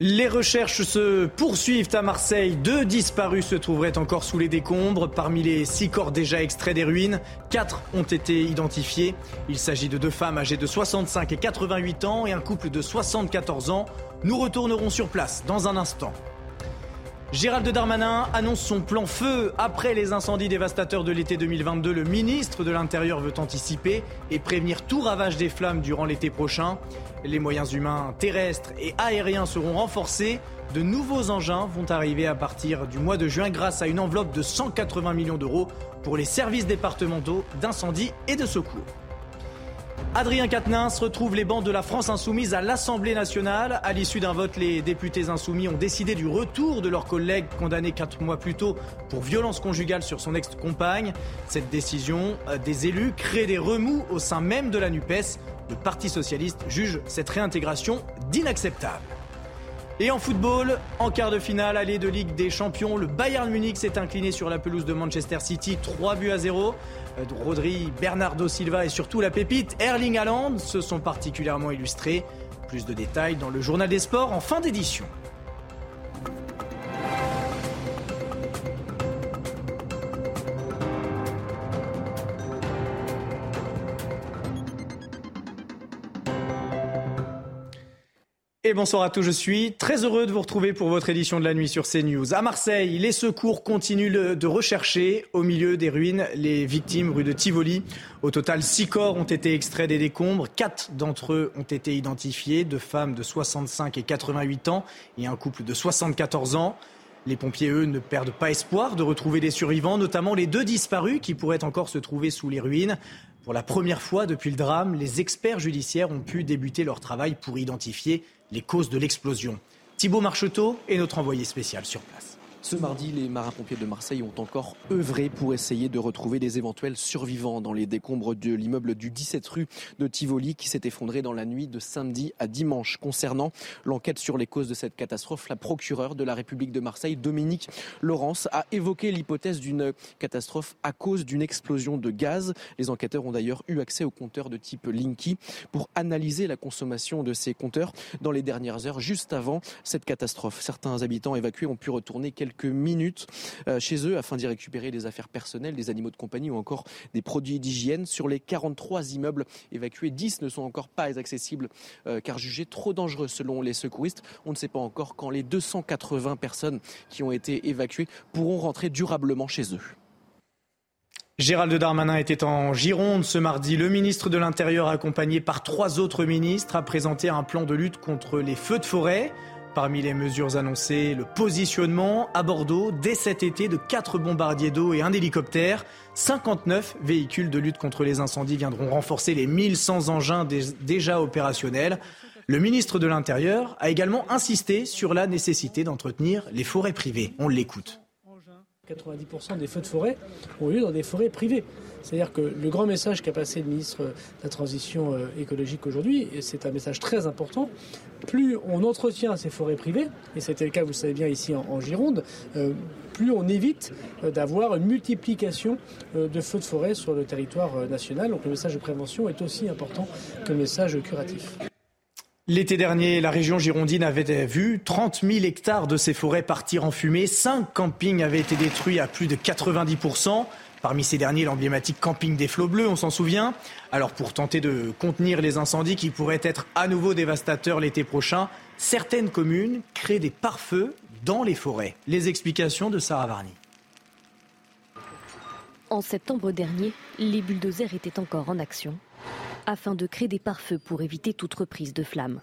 Les recherches se poursuivent à Marseille. Deux disparus se trouveraient encore sous les décombres. Parmi les six corps déjà extraits des ruines, quatre ont été identifiés. Il s'agit de deux femmes âgées de 65 et 88 ans et un couple de 74 ans. Nous retournerons sur place dans un instant. Gérald Darmanin annonce son plan feu après les incendies dévastateurs de l'été 2022. Le ministre de l'Intérieur veut anticiper et prévenir tout ravage des flammes durant l'été prochain. Les moyens humains terrestres et aériens seront renforcés. De nouveaux engins vont arriver à partir du mois de juin grâce à une enveloppe de 180 millions d'euros pour les services départementaux d'incendie et de secours. Adrien Quatennens retrouve les bancs de la France insoumise à l'Assemblée nationale. À l'issue d'un vote, les députés insoumis ont décidé du retour de leur collègue condamné quatre mois plus tôt pour violence conjugale sur son ex-compagne. Cette décision euh, des élus crée des remous au sein même de la NUPES. Le Parti socialiste juge cette réintégration d'inacceptable. Et en football, en quart de finale, allée de Ligue des Champions, le Bayern Munich s'est incliné sur la pelouse de Manchester City, 3 buts à 0. Euh, Rodri, Bernardo Silva et surtout la pépite Erling Haaland se sont particulièrement illustrés. Plus de détails dans le journal des sports en fin d'édition. Bonsoir à tous, je suis très heureux de vous retrouver pour votre édition de la nuit sur CNews. À Marseille, les secours continuent de rechercher au milieu des ruines les victimes rue de Tivoli. Au total, six corps ont été extraits des décombres. Quatre d'entre eux ont été identifiés, deux femmes de 65 et 88 ans et un couple de 74 ans. Les pompiers, eux, ne perdent pas espoir de retrouver des survivants, notamment les deux disparus qui pourraient encore se trouver sous les ruines. Pour la première fois depuis le drame, les experts judiciaires ont pu débuter leur travail pour identifier les causes de l'explosion. Thibault Marcheteau est notre envoyé spécial sur place. Ce mardi, les marins-pompiers de Marseille ont encore œuvré pour essayer de retrouver des éventuels survivants dans les décombres de l'immeuble du 17 rue de Tivoli qui s'est effondré dans la nuit de samedi à dimanche. Concernant l'enquête sur les causes de cette catastrophe, la procureure de la République de Marseille, Dominique Laurence, a évoqué l'hypothèse d'une catastrophe à cause d'une explosion de gaz. Les enquêteurs ont d'ailleurs eu accès aux compteurs de type Linky pour analyser la consommation de ces compteurs dans les dernières heures, juste avant cette catastrophe. Certains habitants évacués ont pu retourner quelques minutes euh, chez eux afin d'y récupérer des affaires personnelles, des animaux de compagnie ou encore des produits d'hygiène. Sur les 43 immeubles évacués, 10 ne sont encore pas accessibles euh, car jugés trop dangereux selon les secouristes. On ne sait pas encore quand les 280 personnes qui ont été évacuées pourront rentrer durablement chez eux. Gérald Darmanin était en Gironde ce mardi. Le ministre de l'Intérieur, accompagné par trois autres ministres, a présenté un plan de lutte contre les feux de forêt. Parmi les mesures annoncées, le positionnement à Bordeaux dès cet été de quatre bombardiers d'eau et un hélicoptère. 59 véhicules de lutte contre les incendies viendront renforcer les 1100 engins déjà opérationnels. Le ministre de l'Intérieur a également insisté sur la nécessité d'entretenir les forêts privées. On l'écoute. 90% des feux de forêt ont lieu dans des forêts privées. C'est-à-dire que le grand message qu'a passé le ministre de la Transition euh, écologique aujourd'hui, et c'est un message très important, plus on entretient ces forêts privées, et c'était le cas, vous le savez bien, ici en, Gironde, euh, plus on évite euh, d'avoir une multiplication de feux de forêt sur le territoire national. Donc le message de prévention est aussi important que le message curatif. L'été dernier, la région girondine avait vu 30 000 hectares de ses forêts partir en fumée. Cinq campings avaient été détruits à plus de 90% Parmi ces derniers, l'emblématique camping des Flots Bleus, on s'en souvient. Alors pour tenter de contenir les incendies qui pourraient être à nouveau dévastateurs l'été prochain, certaines communes créent des pare-feux dans les forêts. Les explications de Sarah Varny. En septembre dernier, les bulldozers étaient encore en action afin de créer des pare-feux pour éviter toute reprise de flammes.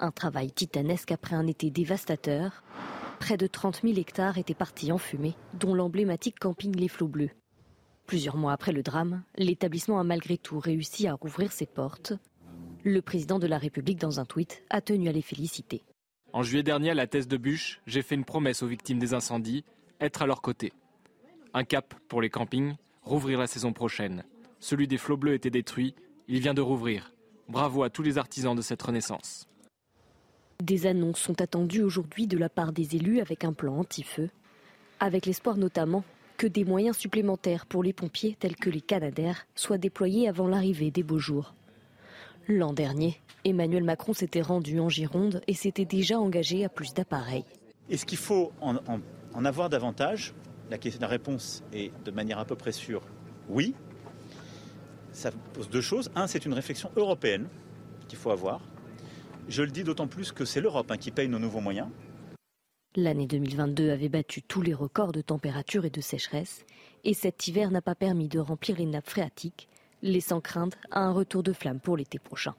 Un travail titanesque après un été dévastateur. Près de 30 000 hectares étaient partis en fumée, dont l'emblématique camping Les Flots Bleus. Plusieurs mois après le drame, l'établissement a malgré tout réussi à rouvrir ses portes. Le président de la République, dans un tweet, a tenu à les féliciter. En juillet dernier, à la thèse de Bûche, j'ai fait une promesse aux victimes des incendies, être à leur côté. Un cap pour les campings, rouvrir la saison prochaine. Celui des flots bleus était détruit, il vient de rouvrir. Bravo à tous les artisans de cette renaissance. Des annonces sont attendues aujourd'hui de la part des élus avec un plan anti-feu, avec l'espoir notamment que des moyens supplémentaires pour les pompiers tels que les Canadaires soient déployés avant l'arrivée des beaux jours. L'an dernier, Emmanuel Macron s'était rendu en Gironde et s'était déjà engagé à plus d'appareils. Est-ce qu'il faut en, avoir davantage? La, la réponse est de manière à peu près sûre oui. Ça pose deux choses. Un, c'est une réflexion européenne qu'il faut avoir. Je le dis d'autant plus que c'est l'Europe hein, qui paye nos nouveaux moyens. L'année 2022 avait battu tous les records de température et de sécheresse, et cet hiver n'a pas permis de remplir les nappes phréatiques, laissant craindre un retour de flamme pour l'été prochain.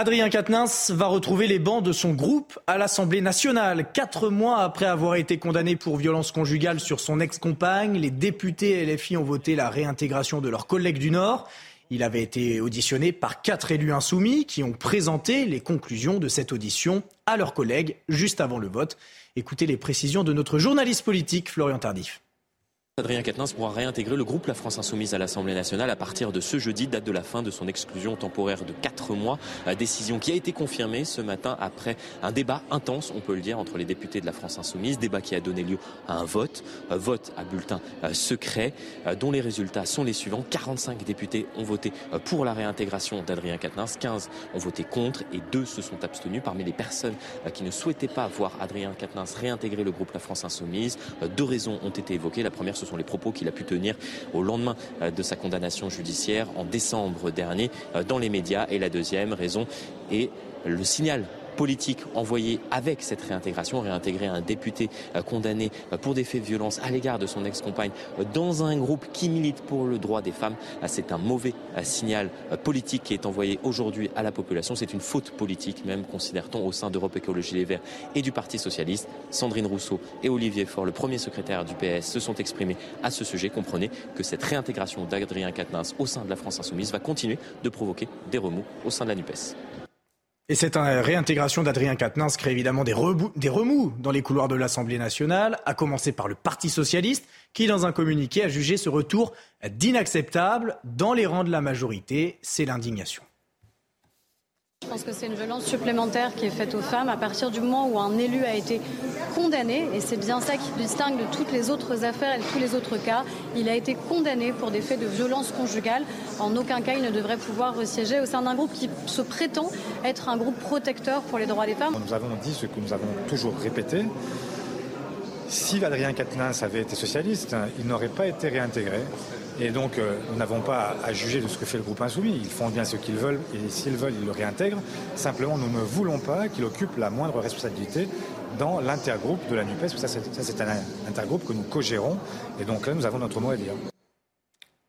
Adrien Quatennens va retrouver les bancs de son groupe à l'Assemblée nationale. Quatre mois après avoir été condamné pour violence conjugale sur son ex-compagne, les députés LFI ont voté la réintégration de leurs collègues du Nord. Il avait été auditionné par quatre élus insoumis qui ont présenté les conclusions de cette audition à leurs collègues juste avant le vote. Écoutez les précisions de notre journaliste politique Florian Tardif. Adrien Quatennens pourra réintégrer le groupe La France Insoumise à l'Assemblée nationale à partir de ce jeudi, date de la fin de son exclusion temporaire de 4 mois. Décision qui a été confirmée ce matin après un débat intense, on peut le dire, entre les députés de la France Insoumise. Débat qui a donné lieu à un vote, vote à bulletin euh, secret, euh, dont les résultats sont les suivants. 45 députés ont voté euh, pour la réintégration d'Adrien Quatennens, 15 ont voté contre et 2 se sont abstenus. Parmi les personnes qui ne souhaitaient pas voir Adrien Quatennens réintégrer le groupe La France Insoumise, deux raisons ont été évoquées. La première, sont les propos qu'il a pu tenir au lendemain euh, de sa condamnation judiciaire en décembre dernier euh, dans les médias. Et la deuxième raison est le signal politique envoyé avec cette réintégration, réintégrer un député euh, condamné euh, pour des faits de violence à l'égard de son ex-compagne euh, dans un groupe qui milite pour le droit des femmes, c'est un mauvais signal politique qui est envoyé aujourd'hui à la population. C'est une faute politique même, considère-t-on, au sein d'Europe Écologie Les Verts et du Parti Socialiste. Sandrine Rousseau et Olivier Faure, le premier secrétaire du PS, se sont exprimés à ce sujet. Comprenez que cette réintégration d'Adrien Quatennens au sein de la France Insoumise va continuer de provoquer des remous au sein de la NUPES. Et cette euh, réintégration d'Adrien Quatennens crée évidemment des, des remous dans les couloirs de l'Assemblée nationale, à commencer par le Parti socialiste, qui, dans un communiqué, a jugé ce retour d'inacceptable. Dans les rangs de la majorité, c'est l'indignation. Je pense que c'est une violence supplémentaire qui est faite aux femmes à partir du moment où un élu a été condamné, et c'est bien ça qui distingue de toutes les autres affaires et de tous les autres cas. Il a été condamné pour des faits de violence conjugale. En aucun cas, il ne devrait pouvoir siéger au sein d'un groupe qui se prétend être un groupe protecteur pour les droits des femmes. Nous avons dit ce que nous avons toujours répété. Si Adrien Quatennens avait été socialiste, il n'aurait pas été réintégré. Et donc, euh, nous n'avons pas à juger de ce que fait le groupe insoumis. Ils font bien ce qu'ils veulent et s'ils veulent, ils le réintègrent. Simplement, nous ne voulons pas qu'il occupe la moindre responsabilité dans l'intergroupe de la NUPES. Ça, c'est un intergroupe que nous co-gérons. Et donc là, nous avons notre mot à dire.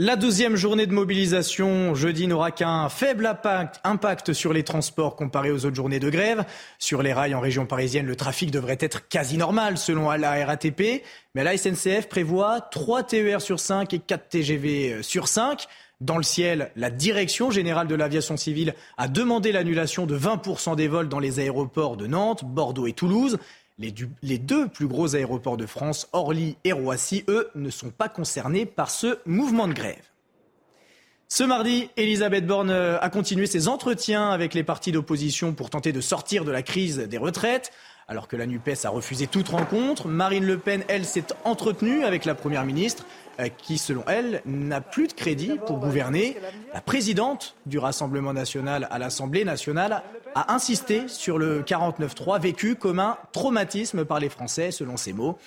La deuxième journée de mobilisation jeudi n'aura qu'un faible impact, sur les transports comparé aux autres journées de grève. Sur les rails en région parisienne, le trafic devrait être quasi normal selon la RATP. Mais la SNCF prévoit 3 TER sur 5 et 4 TGV euh, sur 5. Dans le ciel, la Direction générale de l'aviation civile a demandé l'annulation de 20% des vols dans les aéroports de Nantes, Bordeaux et Toulouse. Les, deux plus gros aéroports de France, Orly et Roissy, eux, ne sont pas concernés par ce mouvement de grève. Ce mardi, Elisabeth Borne euh, a continué ses entretiens avec les partis d'opposition pour tenter de sortir de la crise des retraites. Alors que la NUPES a refusé toute rencontre, Marine Le Pen, elle, s'est entretenue avec la Première ministre. Euh, qui, selon elle, n'a plus de crédit pour gouverner. La présidente du Rassemblement national à l'Assemblée nationale a insisté sur le 49-3 vécu comme un traumatisme par les Français, selon ses mots.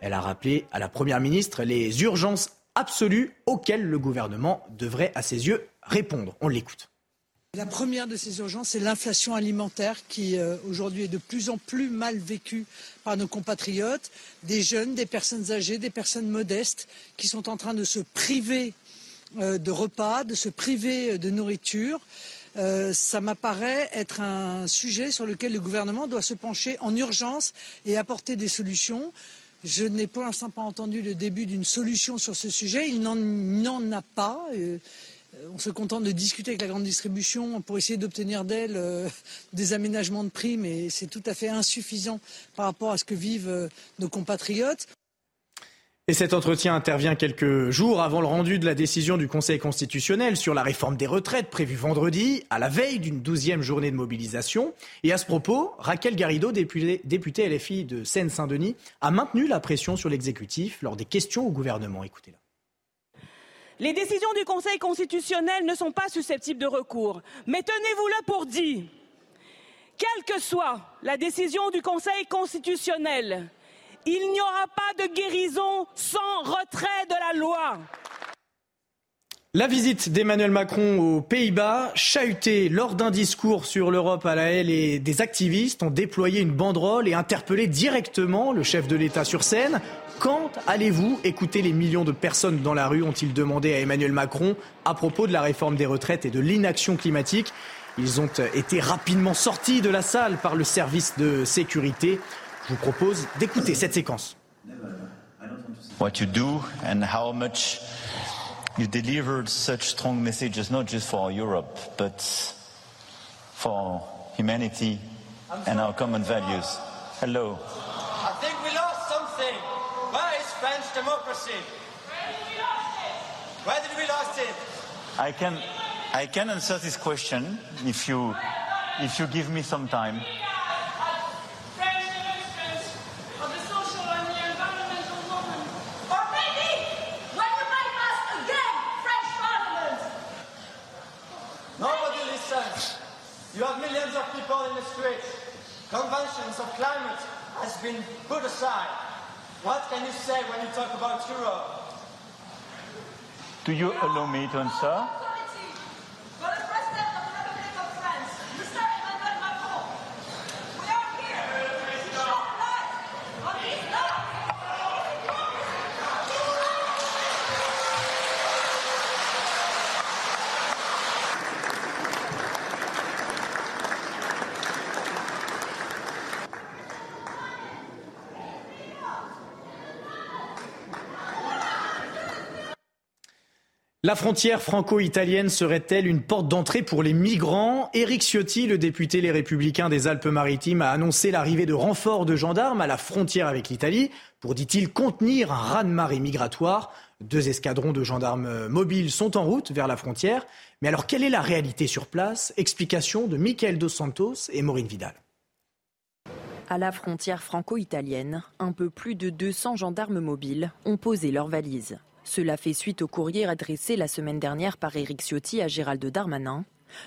Elle a rappelé à la Première ministre les urgences absolues auxquelles le gouvernement devrait, à ses yeux, répondre. On l'écoute. La première de ces urgences, c'est l'inflation alimentaire qui euh, aujourd'hui est de plus en plus mal vécue par nos compatriotes, des jeunes, des personnes âgées, des personnes modestes qui sont en train de se priver euh, de repas, de se priver euh, de nourriture. ça m'apparaît être un sujet sur lequel le gouvernement doit se pencher en urgence et apporter des solutions. Je n'ai pour l'instant pas entendu le début d'une solution sur ce sujet. Il n'en a pas on se contente de discuter avec la grande distribution pour essayer d'obtenir d'elle euh, des aménagements de prix, mais c'est tout à fait insuffisant par rapport à ce que vivent euh, nos compatriotes. Et cet entretien intervient quelques jours avant le rendu de la décision du Conseil constitutionnel sur la réforme des retraites prévue vendredi, à la veille d'une douzième journée de mobilisation. Et à ce propos, Raquel Garrido, députée, députée LFI de Seine-Saint-Denis, a maintenu la pression sur l'exécutif lors des questions au gouvernement. Écoutez-la. Les décisions du Conseil constitutionnel ne sont pas susceptibles de recours. Mais tenez-vous-le pour dit, quelle que soit la décision du Conseil constitutionnel, il n'y aura pas de guérison sans retrait de la loi. La visite d'Emmanuel Macron aux Pays-Bas, chahutée lors d'un discours sur l'Europe à la haie, et des activistes ont déployé une banderole et interpellé directement le chef de l'État sur scène. Quand allez-vous écouter les millions de personnes dans la rue ont-ils demandé à Emmanuel Macron à propos de la réforme des retraites et de l'inaction climatique? Ils ont été rapidement sortis de la salle par le service de sécurité. Je vous propose d'écouter cette séquence. What you do and how much you delivered such strong messages, not just for Europe, but for humanity and our common values. Hello. I think we democracy? Where did we lose it? I can, I can answer this question if you, if you give me some time. Nobody listens. You have millions of people in the streets. Conventions of climate has been put aside. What can you say when you talk about Europe? Do you allow me to answer? La frontière franco-italienne serait-elle une porte d'entrée pour les migrants? Éric Ciotti, le député Les Républicains des Alpes-Maritimes, a annoncé l'arrivée de renforts de gendarmes à la frontière avec l'Italie pour, dit-il, contenir un raz-de-marée migratoire. Deux escadrons de gendarmes mobiles sont en route vers la frontière. Mais alors, quelle est la réalité sur place? Explication de Michael Dos Santos et Maureen Vidal. À la frontière franco-italienne, un peu plus de 200 gendarmes mobiles ont posé leurs valises. Cela fait suite au courrier adressé la semaine dernière par Éric Ciotti à Gérald Darmanin.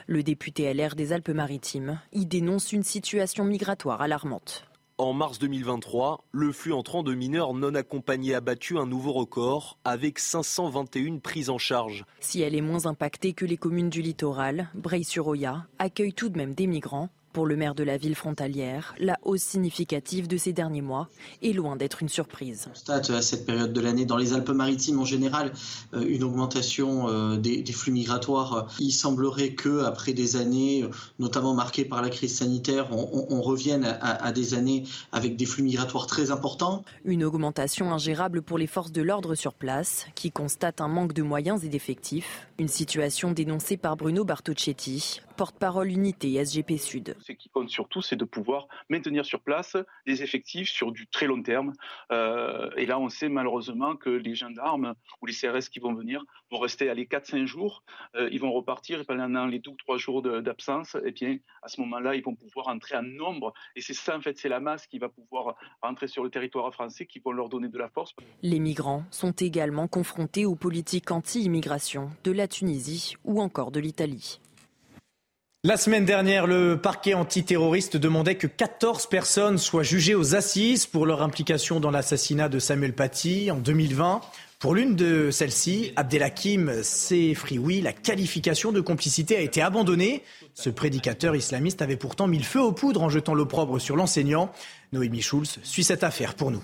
Le député LR des Alpes-Maritimes y dénonce une situation migratoire alarmante. En mars 2023, le flux entrant de mineurs non accompagnés a battu un nouveau record avec 521 prises en charge. Si elle est moins impactée que les communes du littoral, Breil-sur-Oya accueille tout de même des migrants pour le maire de la ville frontalière, la hausse significative de ces derniers mois est loin d'être une surprise. On constate à cette période de l'année dans les Alpes-Maritimes en général euh, une augmentation euh, des, des, flux migratoires. Il semblerait que après des années, notamment marquées par la crise sanitaire, on, on revienne à, à, des années avec des flux migratoires très importants. Une augmentation ingérable pour les forces de l'ordre sur place, qui constatent un manque de moyens et d'effectifs. Une situation dénoncée par Bruno Bartocchetti, porte-parole unité SGP Sud. Ce qui compte surtout, c'est de pouvoir maintenir sur place les effectifs sur du très long terme. Euh, et là, on sait malheureusement que les gendarmes ou les CRS qui vont venir vont rester à les 4-5 jours. Euh, ils vont repartir et pendant les 2 ou 3 jours d'absence, et eh bien, à ce moment-là, ils vont pouvoir entrer en nombre. Et c'est ça, en fait, c'est la masse qui va pouvoir entrer sur le territoire français, qui vont leur donner de la force. Les migrants sont également confrontés aux politiques anti-immigration de la Tunisie ou encore de l'Italie. La semaine dernière, le parquet antiterroriste demandait que 14 personnes soient jugées aux assises pour leur implication dans l'assassinat de Samuel Paty en 2020. Pour l'une de celles-ci, Abdelhakim Sefrioui, la qualification de complicité a été abandonnée. Ce prédicateur islamiste avait pourtant mis le feu aux poudres en jetant l'opprobre sur l'enseignant. Noémie Schulz suit cette affaire pour nous.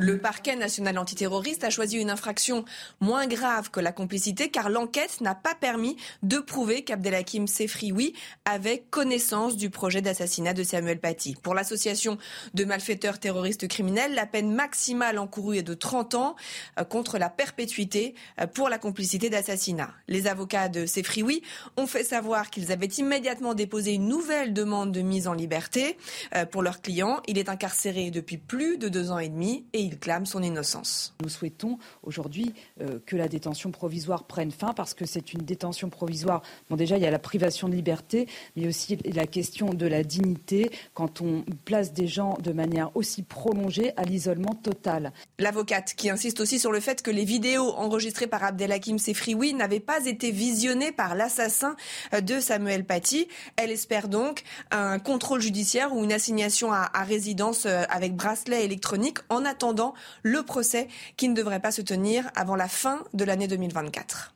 Le parquet national antiterroriste a choisi une infraction moins grave que la complicité car l'enquête n'a pas permis de prouver qu'Abdelhakim Sefrioui avait connaissance du projet d'assassinat de Samuel Paty. Pour l'association de malfaiteurs terroristes criminels, la peine maximale encourue est de 30 ans euh, contre la perpétuité euh, pour la complicité d'assassinat. Les avocats de Sefrioui ont fait savoir qu'ils avaient immédiatement déposé une nouvelle demande de mise en liberté euh, pour leur client. Il est incarcéré depuis plus de deux ans et demi et il clame son innocence. Nous souhaitons aujourd'hui euh, que la détention provisoire prenne fin parce que c'est une détention provisoire. Bon, déjà, il y a la privation de liberté, mais aussi la question de la dignité quand on place des gens de manière aussi prolongée à l'isolement total. L'avocate qui insiste aussi sur le fait que les vidéos enregistrées par Abdelhakim Sefrioui n'avaient pas été visionnées par l'assassin de Samuel Paty. Elle espère donc un contrôle judiciaire ou une assignation à, à résidence euh, avec bracelet électronique en attendant le procès qui ne devrait pas se tenir avant la fin de l'année 2024.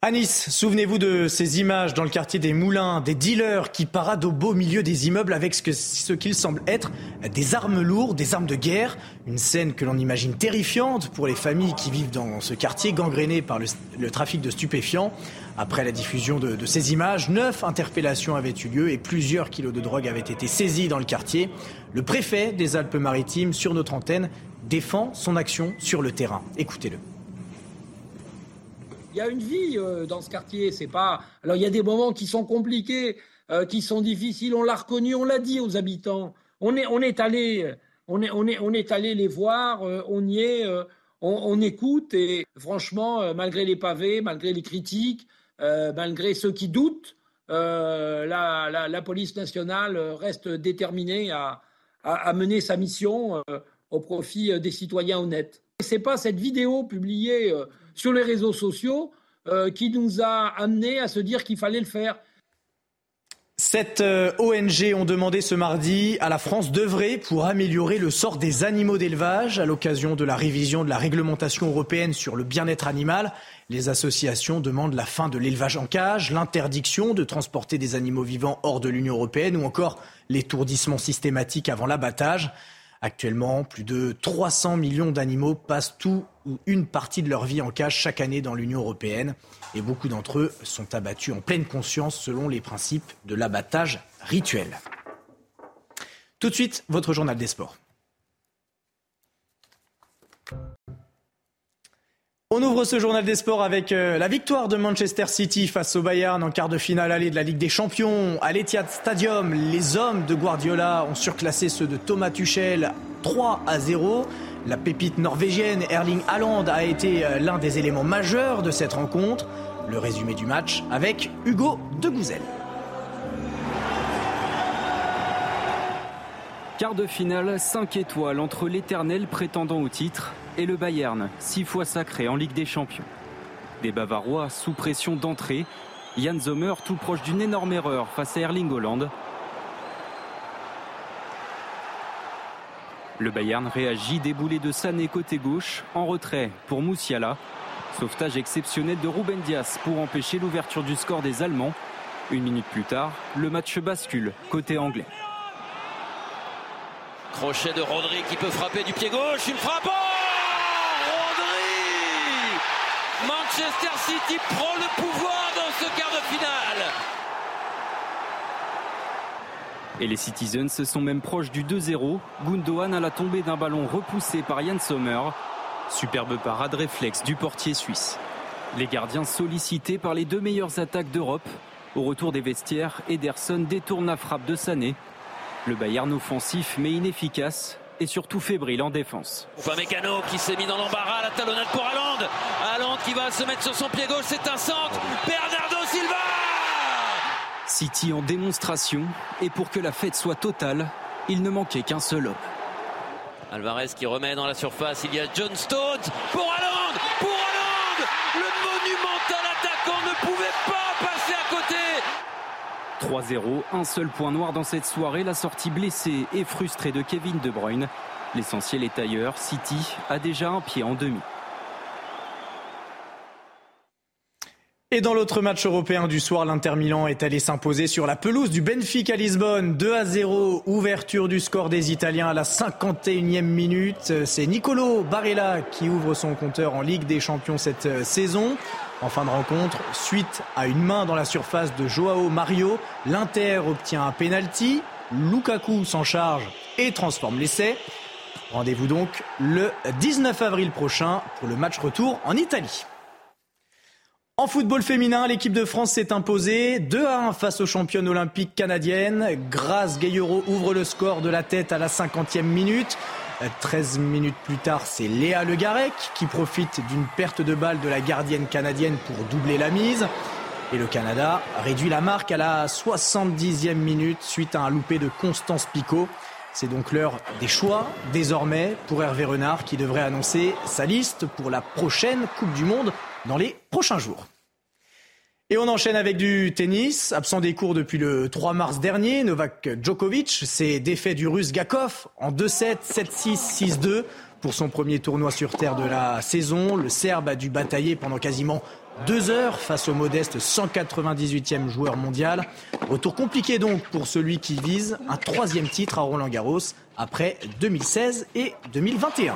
À Nice, souvenez-vous de ces images dans le quartier des Moulins, des dealers qui paradent au beau milieu des immeubles avec ce, que, ce qu'ils semblent être des armes lourdes, des armes de guerre. Une scène que l'on imagine terrifiante pour les familles qui vivent dans ce quartier gangréné par le trafic de stupéfiants. Après la diffusion de, ces images, neuf interpellations avaient eu lieu et plusieurs kilos de drogue avaient été saisis dans le quartier. Le préfet des Alpes-Maritimes, sur notre antenne, défend son action sur le terrain. Écoutez-le. Il y a une vie euh, dans ce quartier. C'est pas. Alors il y a des moments qui sont compliqués, euh, qui sont difficiles. On l'a reconnu, on l'a dit aux habitants. On est, on est allé, on est, on est, on est allé les voir. Euh, on y est, euh, on, écoute. Et franchement, euh, malgré les pavés, malgré les critiques, malgré ceux qui doutent, la, la, police nationale reste déterminée à, mener sa mission au profit des citoyens honnêtes. C'est pas cette vidéo publiée sur les réseaux sociaux euh, qui nous a amené à se dire qu'il fallait le faire. Cette euh, ONG ont demandé ce mardi à la France d'œuvrer pour améliorer le sort des animaux d'élevage à l'occasion de la révision de la réglementation européenne sur le bien-être animal. Les associations demandent la fin de l'élevage en cage, l'interdiction de transporter des animaux vivants hors de l'Union européenne ou encore l'étourdissement systématique avant l'abattage. Actuellement, plus de 300 millions d'animaux passent tout ou une partie de leur vie en cage chaque année dans l'Union européenne et beaucoup d'entre eux sont abattus en pleine conscience selon les principes de l'abattage rituel. Tout de suite, votre journal des sports. On ouvre ce journal des sports avec euh, la victoire de Manchester City face au Bayern en quart de finale allée de la Ligue des Champions. À l'Etihad Stadium, les hommes de Guardiola ont surclassé ceux de Thomas Tuchel 3 à 0. La pépite norvégienne Erling Haaland a été euh, l'un des éléments majeurs de cette rencontre. Le résumé du match avec Hugo de Quart de finale, 5 étoiles entre l'éternel prétendant au titre et le Bayern, six fois sacré en Ligue des Champions. Des Bavarois sous pression d'entrée, Jan Sommer tout proche d'une énorme erreur face à Erling Holland. Le Bayern réagit déboulé de Sané côté gauche, en retrait pour Moussiala. Sauvetage exceptionnel de Ruben Dias pour empêcher l'ouverture du score des Allemands. Une minute plus tard, le match bascule côté anglais. Crochet de Rodri qui peut frapper du pied gauche. Une frappe. Oh Rodri Manchester City prend le pouvoir dans ce quart de finale. Et les Citizens sont même proches du 2-0. Gundogan à la tombée d'un ballon repoussé par Yann Sommer. Superbe parade réflexe du portier suisse. Les gardiens sollicités par les deux meilleures attaques d'Europe. Au retour des vestiaires, Ederson détourne la frappe de Sané. Le Bayern offensif mais inefficace et surtout fébrile en défense. Mécano qui s'est mis dans l'embarras, la talonnade pour Haaland. Haaland qui va se mettre sur son pied gauche, c'est un centre. Bernardo Silva City en démonstration et pour que la fête soit totale, il ne manquait qu'un seul homme. Alvarez qui remet dans la surface, il y a John Stones pour Haaland Le monumental attaquant ne pouvait pas passer à côté 3-0, un seul point noir dans cette soirée, la sortie blessée et frustrée de Kevin De Bruyne. L'essentiel est ailleurs, City a déjà un pied en demi. Et dans l'autre match européen du soir, l'Inter Milan est allé s'imposer sur la pelouse du Benfica Lisbonne. 2 à 0, ouverture du score des Italiens à la 51e minute. C'est Nicolo Barella qui ouvre son compteur en Ligue des Champions cette saison. En fin de rencontre, suite à une main dans la surface de Joao Mario, l'Inter obtient un penalty. Lukaku s'en charge et transforme l'essai. Rendez-vous donc le 19 avril prochain pour le match retour en Italie. En football féminin, l'équipe de France s'est imposée 2 à 1 face aux championnes olympiques canadiennes. Grace Gayero ouvre le score de la tête à la 50e minute. 13 minutes plus tard, c'est Léa Le Garec qui profite d'une perte de balle de la gardienne canadienne pour doubler la mise. Et le Canada réduit la marque à la 70e minute suite à un loupé de Constance Picot. C'est donc l'heure des choix désormais pour Hervé Renard qui devrait annoncer sa liste pour la prochaine Coupe du Monde dans les prochains jours. Et on enchaîne avec du tennis. Absent des cours depuis le 3 mars dernier, Novak Djokovic s'est défait du russe Gakov en 2-7, 7-6, 6-2 pour son premier tournoi sur terre de la saison. Le Serbe a dû batailler pendant quasiment deux heures face au modeste 198e joueur mondial. Retour compliqué donc pour celui qui vise un troisième titre à Roland Garros après 2016 et 2021.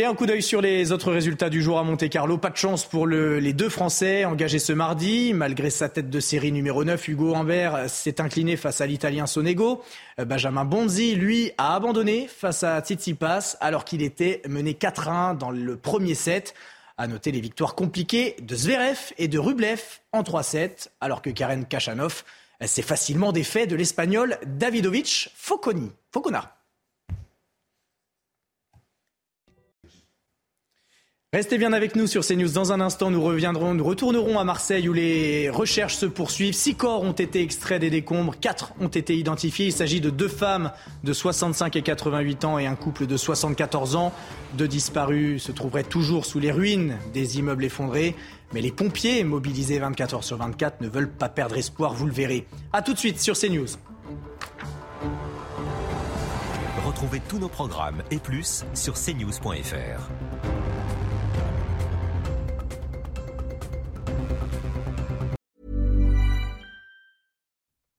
Et un coup d'œil sur les autres résultats du jour à Monte Carlo. Pas de chance pour les deux Français engagés ce mardi. Malgré sa tête de série numéro 9, Hugo Humbert s'est incliné face à l'Italien Sonego. Benjamin Bonzi, lui, a abandonné face à Tsitsipas alors qu'il était mené 4-1 dans le premier set. À noter les victoires compliquées de Zverev et de Rublev en 3-7, alors que Karen Kachanov s'est facilement défait de l'Espagnol Davidovic Foconi. Restez bien avec nous sur CNews. Dans un instant, nous reviendrons, nous retournerons à Marseille où les recherches se poursuivent. Six corps ont été extraits des décombres, quatre ont été identifiés. Il s'agit de deux femmes de 65 et 88 ans et un couple de 74 ans. Deux disparus se trouveraient toujours sous les ruines des immeubles effondrés. Mais les pompiers, mobilisés 24 heures sur 24, ne veulent pas perdre espoir, vous le verrez. A tout de suite sur CNews. Retrouvez tous nos programmes et plus sur cnews.fr.